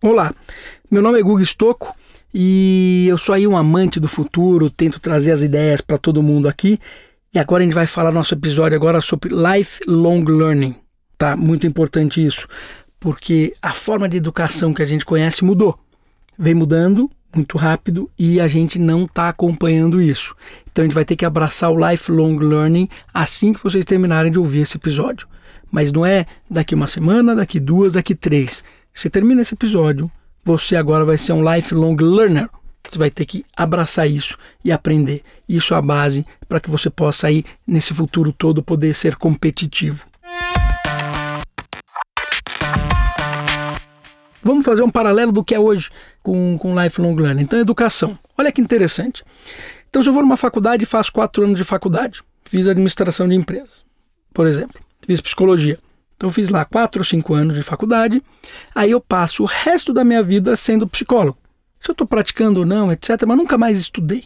Olá, meu nome é Guga Stocco e eu sou aí um amante do futuro, tento trazer as ideias para todo mundo aqui. E agora a gente vai falar nosso episódio agora sobre lifelong learning. Tá muito importante isso, porque a forma de educação que a gente conhece mudou. Vem mudando muito rápido e a gente não está acompanhando isso. Então a gente vai ter que abraçar o lifelong learning assim que vocês terminarem de ouvir esse episódio. Mas não é daqui uma semana, daqui duas, daqui três. Você termina esse episódio, você agora vai ser um lifelong learner. Você vai ter que abraçar isso e aprender. Isso é a base para que você possa aí nesse futuro todo poder ser competitivo. Vamos fazer um paralelo do que é hoje com, com lifelong learning. Então, educação. Olha que interessante. Então, se eu vou numa faculdade e faço quatro anos de faculdade, fiz administração de empresas, por exemplo, fiz psicologia. Então, eu fiz lá quatro ou cinco anos de faculdade, aí eu passo o resto da minha vida sendo psicólogo. Se eu estou praticando ou não, etc., mas nunca mais estudei.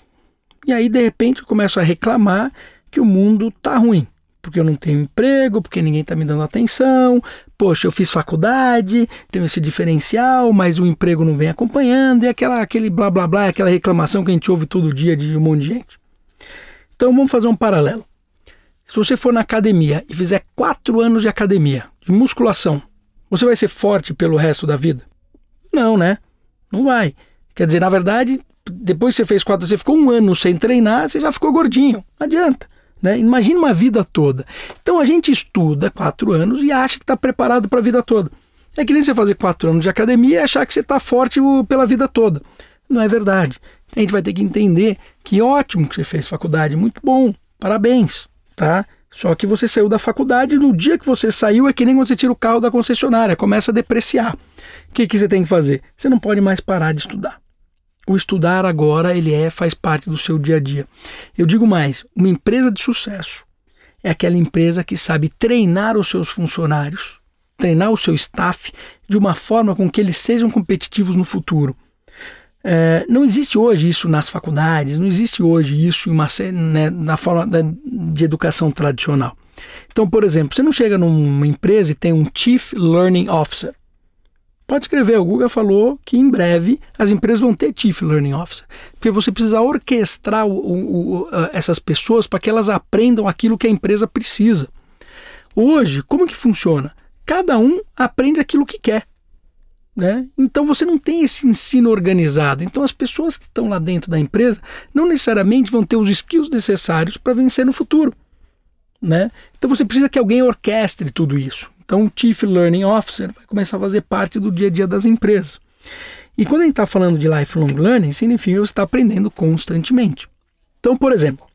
E aí, de repente, eu começo a reclamar que o mundo está ruim porque eu não tenho emprego, porque ninguém está me dando atenção. Poxa, eu fiz faculdade, tenho esse diferencial, mas o emprego não vem acompanhando, e aquela, aquele blá blá blá, aquela reclamação que a gente ouve todo dia de um monte de gente. Então vamos fazer um paralelo. Se você for na academia e fizer quatro anos de academia, de musculação, você vai ser forte pelo resto da vida? Não, né? Não vai. Quer dizer, na verdade, depois que você fez quatro, você ficou um ano sem treinar, você já ficou gordinho. Não adianta. Né? Imagina uma vida toda. Então a gente estuda quatro anos e acha que está preparado para a vida toda. É que nem você fazer quatro anos de academia e achar que você está forte pela vida toda. Não é verdade. A gente vai ter que entender que ótimo que você fez faculdade, muito bom, parabéns, tá? Só que você saiu da faculdade, no dia que você saiu é que nem quando você tira o carro da concessionária, começa a depreciar. O que, que você tem que fazer? Você não pode mais parar de estudar o estudar agora ele é faz parte do seu dia a dia. Eu digo mais, uma empresa de sucesso é aquela empresa que sabe treinar os seus funcionários, treinar o seu staff de uma forma com que eles sejam competitivos no futuro. É, não existe hoje isso nas faculdades, não existe hoje isso uma, né, na forma de educação tradicional. Então, por exemplo, você não chega numa empresa e tem um Chief Learning Officer. Pode escrever, o Google falou que em breve as empresas vão ter Chief Learning Officer, porque você precisa orquestrar o, o, o, essas pessoas para que elas aprendam aquilo que a empresa precisa. Hoje, como que funciona? Cada um aprende aquilo que quer. Né? Então você não tem esse ensino organizado. Então as pessoas que estão lá dentro da empresa não necessariamente vão ter os skills necessários para vencer no futuro. Né? Então você precisa que alguém orquestre tudo isso. Então, o Chief Learning Officer vai começar a fazer parte do dia a dia das empresas. E quando a gente está falando de lifelong learning, significa que você está aprendendo constantemente. Então, por exemplo,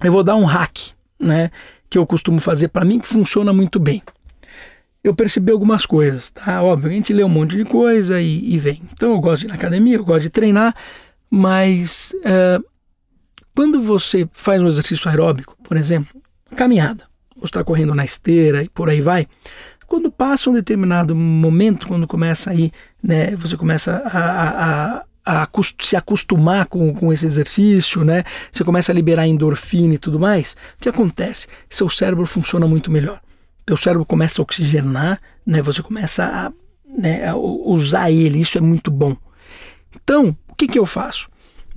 eu vou dar um hack, né, que eu costumo fazer para mim que funciona muito bem. Eu percebi algumas coisas, tá? Óbvio, a gente lê um monte de coisa e, e vem. Então, eu gosto de ir na academia, eu gosto de treinar, mas é, quando você faz um exercício aeróbico, por exemplo, caminhada, ou está correndo na esteira e por aí vai, quando passa um determinado momento, quando começa aí, né, você começa a, a, a se acostumar com, com esse exercício, né? Você começa a liberar endorfina e tudo mais. O que acontece? Seu cérebro funciona muito melhor. Seu cérebro começa a oxigenar, né? Você começa a, né, a usar ele. Isso é muito bom. Então, o que, que eu faço?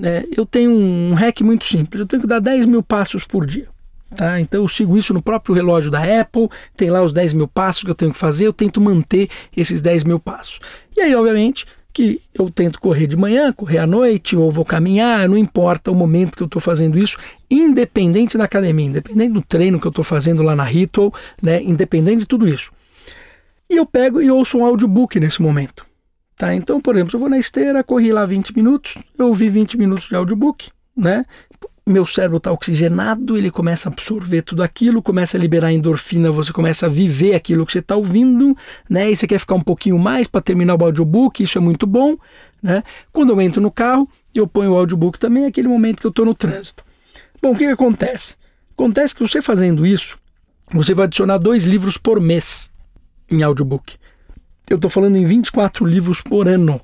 É, eu tenho um hack muito simples. Eu tenho que dar 10 mil passos por dia. Tá? Então eu sigo isso no próprio relógio da Apple, tem lá os 10 mil passos que eu tenho que fazer, eu tento manter esses 10 mil passos. E aí, obviamente, que eu tento correr de manhã, correr à noite, ou vou caminhar, não importa o momento que eu estou fazendo isso, independente da academia, independente do treino que eu estou fazendo lá na Ritual, né, independente de tudo isso. E eu pego e ouço um audiobook nesse momento. Tá? Então, por exemplo, eu vou na esteira, corri lá 20 minutos, eu ouvi 20 minutos de audiobook, né? Meu cérebro está oxigenado, ele começa a absorver tudo aquilo, começa a liberar endorfina, você começa a viver aquilo que você está ouvindo, né? E você quer ficar um pouquinho mais para terminar o audiobook, isso é muito bom, né? Quando eu entro no carro, eu ponho o audiobook também, é aquele momento que eu estou no trânsito. Bom, o que, que acontece? Acontece que você fazendo isso, você vai adicionar dois livros por mês em audiobook. Eu estou falando em 24 livros por ano.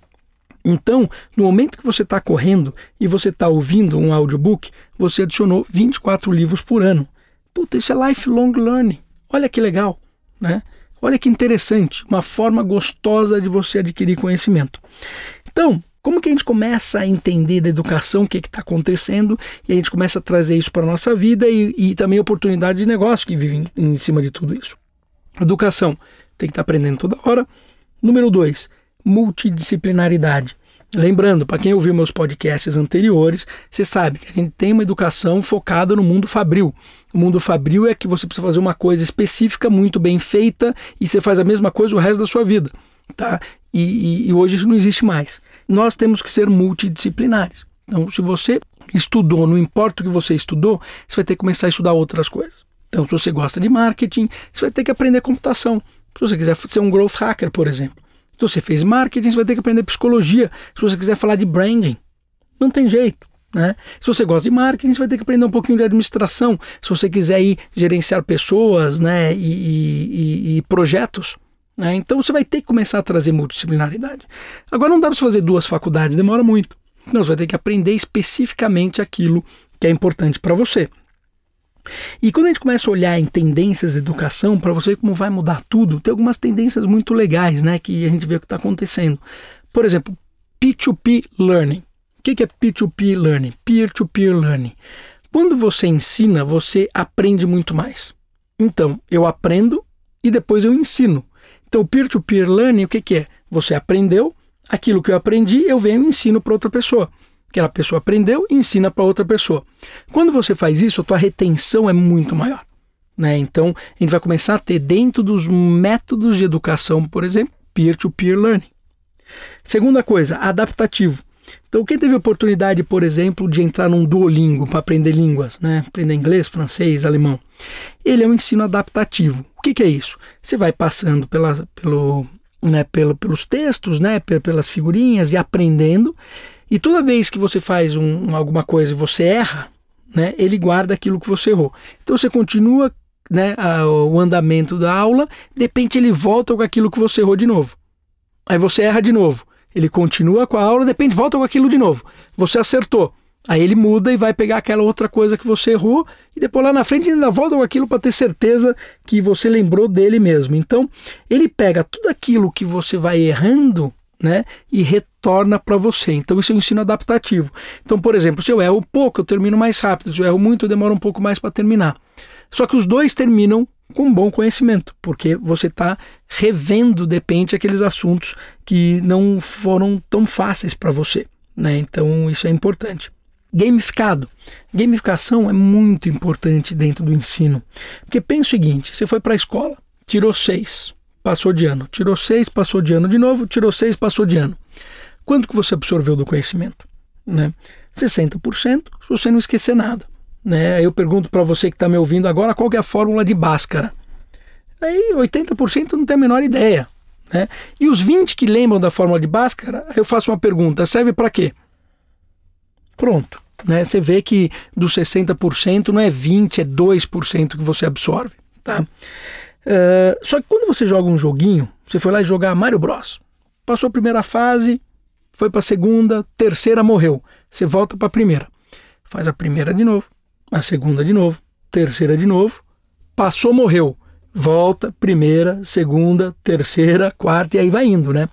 Então, no momento que você está correndo e você está ouvindo um audiobook, você adicionou 24 livros por ano. Puta, isso é lifelong learning. Olha que legal, né? Olha que interessante, uma forma gostosa de você adquirir conhecimento. Então, como que a gente começa a entender da educação o que está acontecendo e a gente começa a trazer isso para a nossa vida e, e também oportunidades de negócio que vivem em, em cima de tudo isso? Educação, tem que estar tá aprendendo toda hora. Número dois, multidisciplinaridade. Lembrando, para quem ouviu meus podcasts anteriores, você sabe que a gente tem uma educação focada no mundo fabril. O mundo fabril é que você precisa fazer uma coisa específica, muito bem feita, e você faz a mesma coisa o resto da sua vida. Tá? E, e, e hoje isso não existe mais. Nós temos que ser multidisciplinares. Então, se você estudou, não importa o que você estudou, você vai ter que começar a estudar outras coisas. Então, se você gosta de marketing, você vai ter que aprender computação. Se você quiser ser um growth hacker, por exemplo. Se você fez marketing, você vai ter que aprender psicologia. Se você quiser falar de branding, não tem jeito. Né? Se você gosta de marketing, você vai ter que aprender um pouquinho de administração. Se você quiser ir gerenciar pessoas né, e, e, e projetos, né? então você vai ter que começar a trazer multidisciplinaridade. Agora não dá para fazer duas faculdades, demora muito. Então você vai ter que aprender especificamente aquilo que é importante para você. E quando a gente começa a olhar em tendências de educação, para você como vai mudar tudo, tem algumas tendências muito legais, né, que a gente vê o que está acontecendo. Por exemplo, P2P Learning. O que é P2P Learning? Peer-to-peer -peer Learning. Quando você ensina, você aprende muito mais. Então, eu aprendo e depois eu ensino. Então, peer-to-peer -peer learning, o que é? Você aprendeu, aquilo que eu aprendi, eu venho e ensino para outra pessoa aquela pessoa aprendeu e ensina para outra pessoa. Quando você faz isso, a tua retenção é muito maior. Né? Então, a gente vai começar a ter dentro dos métodos de educação, por exemplo, peer-to-peer -peer learning. Segunda coisa, adaptativo. Então, quem teve oportunidade, por exemplo, de entrar num Duolingo para aprender línguas, né? aprender inglês, francês, alemão, ele é um ensino adaptativo. O que, que é isso? Você vai passando pela, pelo, né, pelo, pelos textos, né, pelas figurinhas e aprendendo, e toda vez que você faz um, alguma coisa e você erra, né, ele guarda aquilo que você errou. Então você continua né, a, o andamento da aula, de repente ele volta com aquilo que você errou de novo. Aí você erra de novo. Ele continua com a aula, de repente volta com aquilo de novo. Você acertou. Aí ele muda e vai pegar aquela outra coisa que você errou e depois lá na frente ainda volta com aquilo para ter certeza que você lembrou dele mesmo. Então, ele pega tudo aquilo que você vai errando né, e retorna para você. Então isso é um ensino adaptativo. Então, por exemplo, se eu erro pouco, eu termino mais rápido. Se eu erro muito, eu demoro um pouco mais para terminar. Só que os dois terminam com bom conhecimento, porque você está revendo, de repente, aqueles assuntos que não foram tão fáceis para você. Né? Então isso é importante. Gamificado. Gamificação é muito importante dentro do ensino. Porque pensa o seguinte: você foi para a escola, tirou seis, passou de ano. Tirou seis, passou de ano de novo, tirou seis, passou de ano. Quanto que você absorveu do conhecimento? Né? 60% se você não esquecer nada. Né? Eu pergunto para você que está me ouvindo agora qual é a fórmula de Bhaskara. Aí 80% não tem a menor ideia. Né? E os 20 que lembram da fórmula de Bhaskara, eu faço uma pergunta: serve para quê? Pronto. Né? Você vê que dos 60% não é 20%, é 2% que você absorve. Tá? Uh, só que quando você joga um joguinho, você foi lá jogar Mario Bros. Passou a primeira fase, foi para a segunda, terceira morreu. Você volta para a primeira. Faz a primeira de novo, a segunda de novo, terceira de novo. Passou, morreu. Volta, primeira, segunda, terceira, quarta e aí vai indo, né?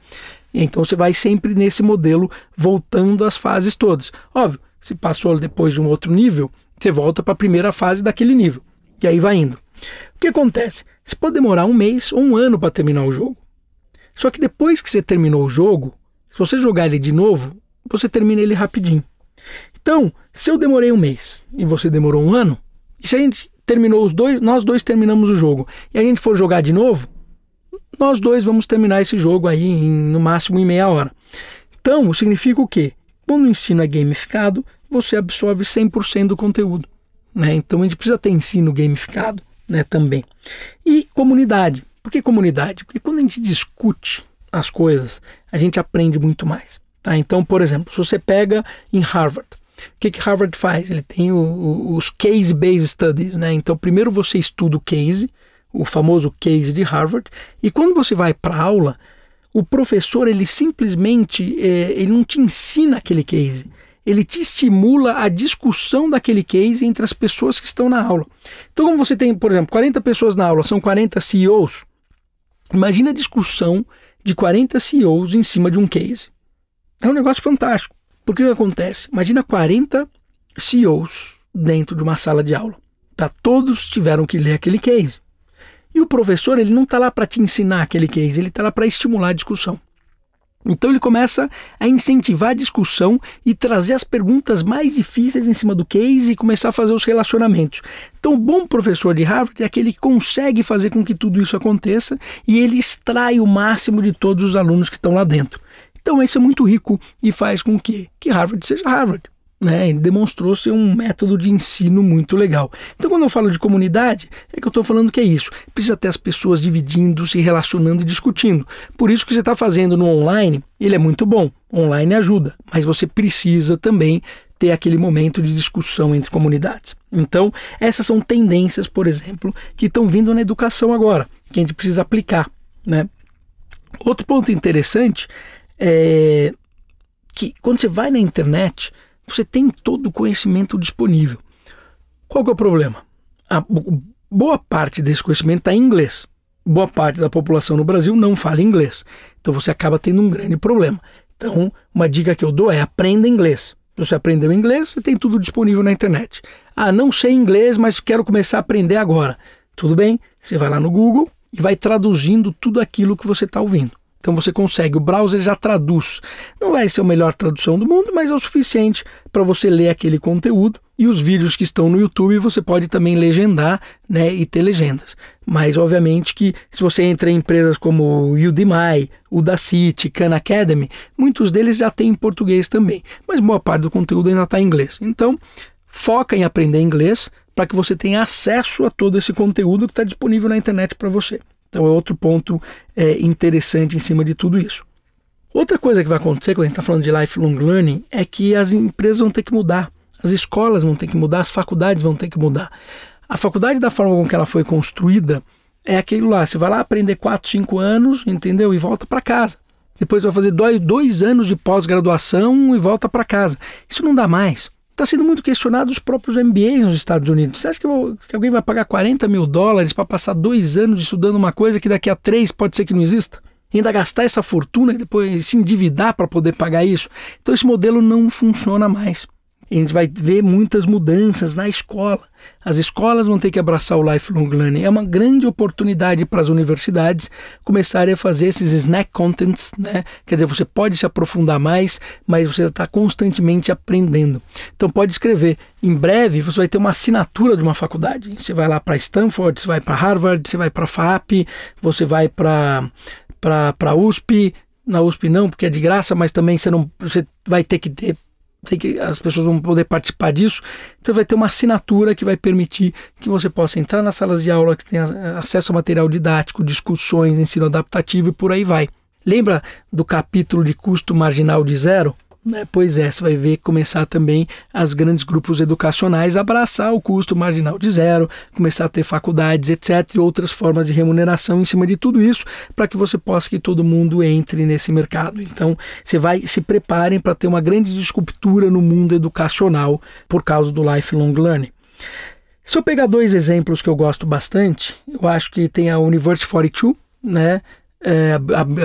Então você vai sempre nesse modelo voltando as fases todas. Óbvio, se passou depois de um outro nível, você volta para a primeira fase daquele nível. E aí vai indo. O que acontece? Você pode demorar um mês ou um ano para terminar o jogo. Só que depois que você terminou o jogo, se você jogar ele de novo, você termina ele rapidinho. Então, se eu demorei um mês e você demorou um ano, e se a gente terminou os dois, nós dois terminamos o jogo, e a gente for jogar de novo, nós dois vamos terminar esse jogo aí em, no máximo em meia hora. Então, significa o quê? Quando o ensino é gamificado, você absorve 100% do conteúdo. Né? Então, a gente precisa ter ensino gamificado né, também. E comunidade. Por que comunidade? Porque quando a gente discute as coisas, a gente aprende muito mais. Tá? Então, por exemplo, se você pega em Harvard, o que, que Harvard faz? Ele tem o, o, os case-based studies. Né? Então, primeiro você estuda o case, o famoso case de Harvard, e quando você vai para aula, o professor ele simplesmente é, ele não te ensina aquele case, ele te estimula a discussão daquele case entre as pessoas que estão na aula. Então, como você tem, por exemplo, 40 pessoas na aula, são 40 CEOs, Imagina a discussão de 40 CEOs em cima de um case. É um negócio fantástico. Porque o que acontece? Imagina 40 CEOs dentro de uma sala de aula. Tá? Todos tiveram que ler aquele case. E o professor ele não está lá para te ensinar aquele case, ele está lá para estimular a discussão. Então ele começa a incentivar a discussão e trazer as perguntas mais difíceis em cima do case e começar a fazer os relacionamentos. Então, o bom professor de Harvard é aquele que consegue fazer com que tudo isso aconteça e ele extrai o máximo de todos os alunos que estão lá dentro. Então, isso é muito rico e faz com que, que Harvard seja Harvard né, demonstrou ser um método de ensino muito legal. Então, quando eu falo de comunidade, é que eu estou falando que é isso. Precisa ter as pessoas dividindo, se relacionando e discutindo. Por isso que você está fazendo no online, ele é muito bom. Online ajuda, mas você precisa também ter aquele momento de discussão entre comunidades. Então, essas são tendências, por exemplo, que estão vindo na educação agora, que a gente precisa aplicar. Né? Outro ponto interessante é que quando você vai na internet, você tem todo o conhecimento disponível. Qual que é o problema? A boa parte desse conhecimento está em inglês. Boa parte da população no Brasil não fala inglês. Então você acaba tendo um grande problema. Então, uma dica que eu dou é aprenda inglês. Se você aprendeu inglês, você tem tudo disponível na internet. Ah, não sei inglês, mas quero começar a aprender agora. Tudo bem? Você vai lá no Google e vai traduzindo tudo aquilo que você está ouvindo. Então você consegue, o browser já traduz. Não vai ser a melhor tradução do mundo, mas é o suficiente para você ler aquele conteúdo. E os vídeos que estão no YouTube você pode também legendar né, e ter legendas. Mas obviamente que se você entra em empresas como Udemy, Udacity, Khan Academy, muitos deles já têm em português também. Mas boa parte do conteúdo ainda está em inglês. Então foca em aprender inglês para que você tenha acesso a todo esse conteúdo que está disponível na internet para você. Então é outro ponto é, interessante em cima de tudo isso. Outra coisa que vai acontecer quando a gente está falando de lifelong learning é que as empresas vão ter que mudar, as escolas vão ter que mudar, as faculdades vão ter que mudar. A faculdade, da forma com que ela foi construída, é aquilo lá: você vai lá aprender 4, 5 anos, entendeu? E volta para casa. Depois vai fazer dois, dois anos de pós-graduação e volta para casa. Isso não dá mais. Está sendo muito questionado os próprios MBAs nos Estados Unidos. Você acha que, que alguém vai pagar 40 mil dólares para passar dois anos estudando uma coisa que daqui a três pode ser que não exista? E ainda gastar essa fortuna e depois se endividar para poder pagar isso? Então esse modelo não funciona mais a gente vai ver muitas mudanças na escola. As escolas vão ter que abraçar o lifelong learning. É uma grande oportunidade para as universidades começarem a fazer esses snack contents, né? Quer dizer, você pode se aprofundar mais, mas você está constantemente aprendendo. Então pode escrever. Em breve você vai ter uma assinatura de uma faculdade. Você vai lá para Stanford, você vai para Harvard, você vai para FAP, você vai para para USP. Na USP não, porque é de graça, mas também você não você vai ter que ter tem que as pessoas vão poder participar disso. Então vai ter uma assinatura que vai permitir que você possa entrar nas salas de aula, que tenha acesso a material didático, discussões, ensino adaptativo e por aí vai. Lembra do capítulo de custo marginal de zero? Né? Pois é, você vai ver começar também as grandes grupos educacionais abraçar o custo marginal de zero, começar a ter faculdades, etc., e outras formas de remuneração em cima de tudo isso, para que você possa que todo mundo entre nesse mercado. Então, você vai se preparem para ter uma grande disruptura no mundo educacional por causa do lifelong learning. Se eu pegar dois exemplos que eu gosto bastante, eu acho que tem a University 42, né, é,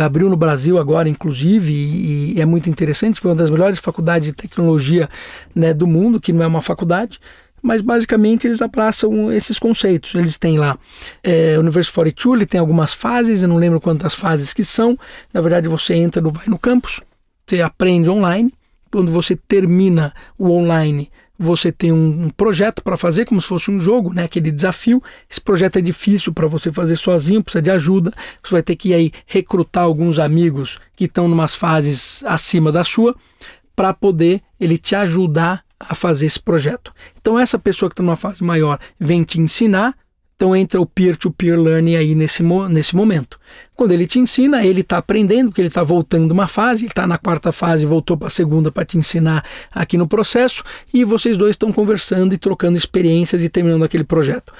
abriu no Brasil agora, inclusive, e, e, é muito interessante, é uma das melhores faculdades de tecnologia né, do mundo, que não é uma faculdade, mas basicamente eles abraçam esses conceitos. Eles têm lá é, University 42, ele tem algumas fases, eu não lembro quantas fases que são. Na verdade, você entra, no, vai no campus, você aprende online. Quando você termina o online, você tem um projeto para fazer, como se fosse um jogo, né? aquele desafio. Esse projeto é difícil para você fazer sozinho, precisa de ajuda. Você vai ter que aí recrutar alguns amigos que estão em umas fases acima da sua para poder ele te ajudar a fazer esse projeto. Então essa pessoa que está numa fase maior vem te ensinar, então entra o peer-to-peer learning aí nesse, nesse momento. Quando ele te ensina, ele está aprendendo, porque ele está voltando uma fase, ele está na quarta fase, voltou para a segunda para te ensinar aqui no processo, e vocês dois estão conversando e trocando experiências e terminando aquele projeto.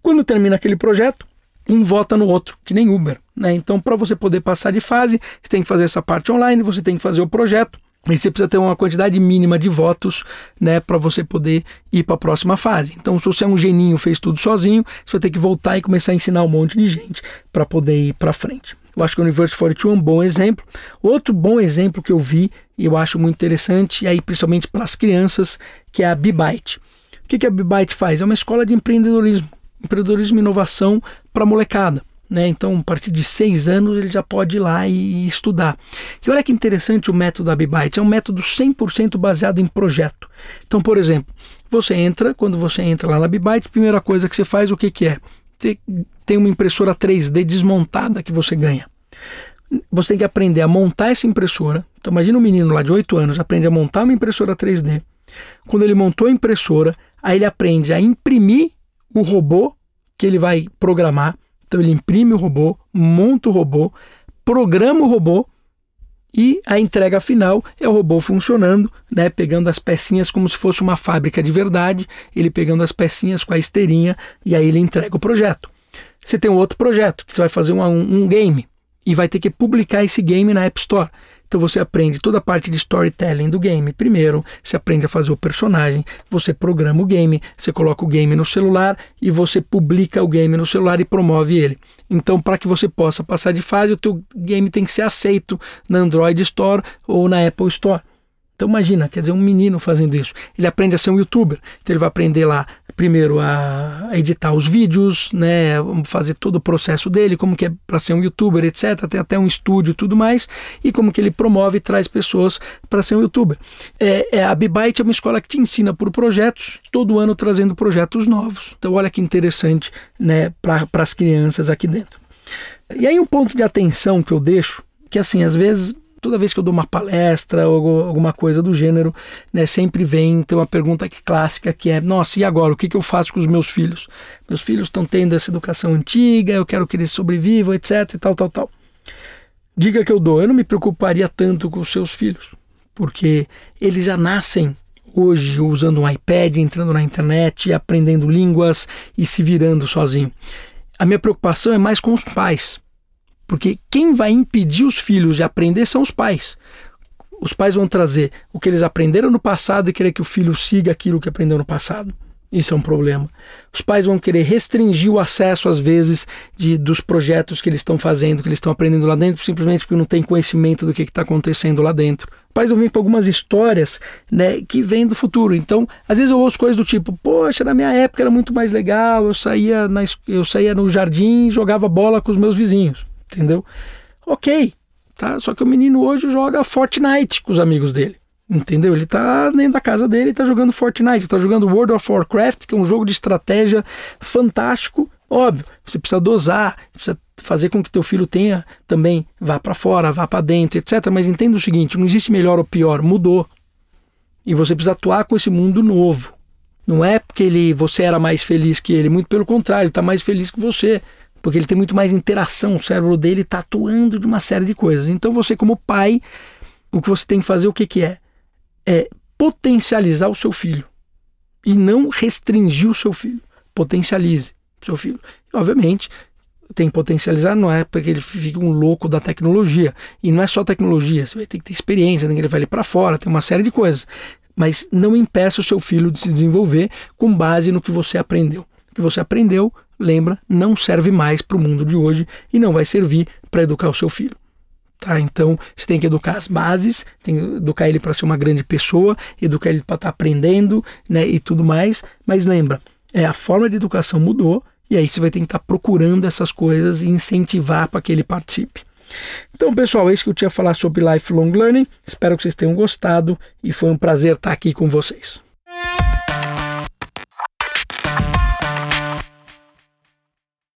Quando termina aquele projeto, um vota no outro, que nem Uber. Né? Então, para você poder passar de fase, você tem que fazer essa parte online, você tem que fazer o projeto, E você precisa ter uma quantidade mínima de votos, né, para você poder ir para a próxima fase. Então, se você é um geninho, fez tudo sozinho, você vai ter que voltar e começar a ensinar um monte de gente para poder ir para frente. Eu acho que o Universo 42 é um bom exemplo. Outro bom exemplo que eu vi e eu acho muito interessante, e aí principalmente para as crianças, que é a Bibite. O que, que a Bibite faz? É uma escola de empreendedorismo, empreendedorismo e inovação para molecada. Né? Então, a partir de seis anos, ele já pode ir lá e, estudar. E olha que interessante o método da Bibite. É um método 100% baseado em projeto. Então, por exemplo, você entra, quando você entra lá na Bibite, a primeira coisa que você faz, o que, que é? Você tem uma impressora 3D desmontada que você ganha. Você tem que aprender a montar essa impressora. Então, imagina um menino lá de 8 anos aprende a montar uma impressora 3D. Quando ele montou a impressora, aí ele aprende a imprimir o robô que ele vai programar então ele imprime o robô, monta o robô, programa o robô e a entrega final é o robô funcionando, né, pegando as pecinhas como se fosse uma fábrica de verdade, ele pegando as pecinhas com a esteirinha e aí ele entrega o projeto. Você tem um outro projeto que você vai fazer um, um game e vai ter que publicar esse game na App Store. Então você aprende toda a parte de storytelling do game. Primeiro, você aprende a fazer o personagem, você programa o game, você coloca o game no celular e você publica o game no celular e promove ele. Então, para que você possa passar de fase, o teu game tem que ser aceito na Android Store ou na Apple Store. Então imagina, quer dizer, um menino fazendo isso. Ele aprende a ser um youtuber. Então ele vai aprender lá primeiro a editar os vídeos, né, fazer todo o processo dele, como que é para ser um youtuber, etc. Tem até um estúdio e tudo mais, e como que ele promove e traz pessoas para ser um youtuber. É, é, a Bibite é uma escola que te ensina por projetos, todo ano trazendo projetos novos. Então olha que interessante né, para as crianças aqui dentro. E aí um ponto de atenção que eu deixo, que assim, às vezes toda vez que eu dou uma palestra ou alguma coisa do gênero, né, sempre vem ter uma pergunta que, clássica que é: nossa, e agora? O que, que eu faço com os meus filhos? Meus filhos estão tendo essa educação antiga, eu quero que eles sobrevivam, etc. e tal, tal, tal. Diga que eu dou, eu não me preocuparia tanto com os seus filhos, porque eles já nascem hoje usando um iPad, entrando na internet, aprendendo línguas e se virando sozinho. A minha preocupação é mais com os pais. Porque quem vai impedir os filhos de aprender são os pais. Os pais vão trazer o que eles aprenderam no passado e querer que o filho siga aquilo que aprendeu no passado. Isso é um problema. Os pais vão querer restringir o acesso, às vezes, de, dos projetos que eles estão fazendo, que eles estão aprendendo lá dentro, simplesmente porque não tem conhecimento do que está acontecendo lá dentro. Pais vão vir com algumas histórias né, que vêm do futuro. Então, às vezes eu ouço coisas do tipo: Poxa, na minha época era muito mais legal, eu saía, na, eu saía no jardim e jogava bola com os meus vizinhos entendeu? Ok, tá? Só que o menino hoje joga Fortnite com os amigos dele. Entendeu? Ele tá dentro da casa dele tá jogando Fortnite, tá jogando World of Warcraft, que é um jogo de estratégia fantástico. Óbvio, você precisa dosar, precisa fazer com que teu filho tenha também vá para fora, vá para dentro, etc. Mas entenda o seguinte, não existe melhor ou pior, mudou. E você precisa atuar com esse mundo novo. Não é porque ele, você era mais feliz que ele, muito pelo contrário, ele está mais feliz que você porque ele tem muito mais interação, o cérebro dele está atuando de uma série de coisas. Então você como pai, o que você tem que fazer o que, que é? É potencializar o seu filho e não restringir o seu filho. Potencialize o seu filho. E, obviamente, tem que potencializar, não é porque ele fica um louco da tecnologia. E não é só tecnologia, você vai ter que ter experiência, tem que levar ele para fora, tem uma série de coisas. Mas não impeça o seu filho de se desenvolver com base no que você aprendeu. O que você aprendeu, lembra, não serve mais para o mundo de hoje e não vai servir para educar o seu filho. Tá? Então, você tem que educar as bases, tem que educar ele para ser uma grande pessoa, educar ele para estar tá aprendendo né, e tudo mais. Mas lembra, é, a forma de educação mudou e aí você vai ter que estar tá procurando essas coisas e incentivar para que ele participe. Então, pessoal, é isso que eu tinha a falar sobre lifelong learning. Espero que vocês tenham gostado e foi um prazer estar aqui com vocês.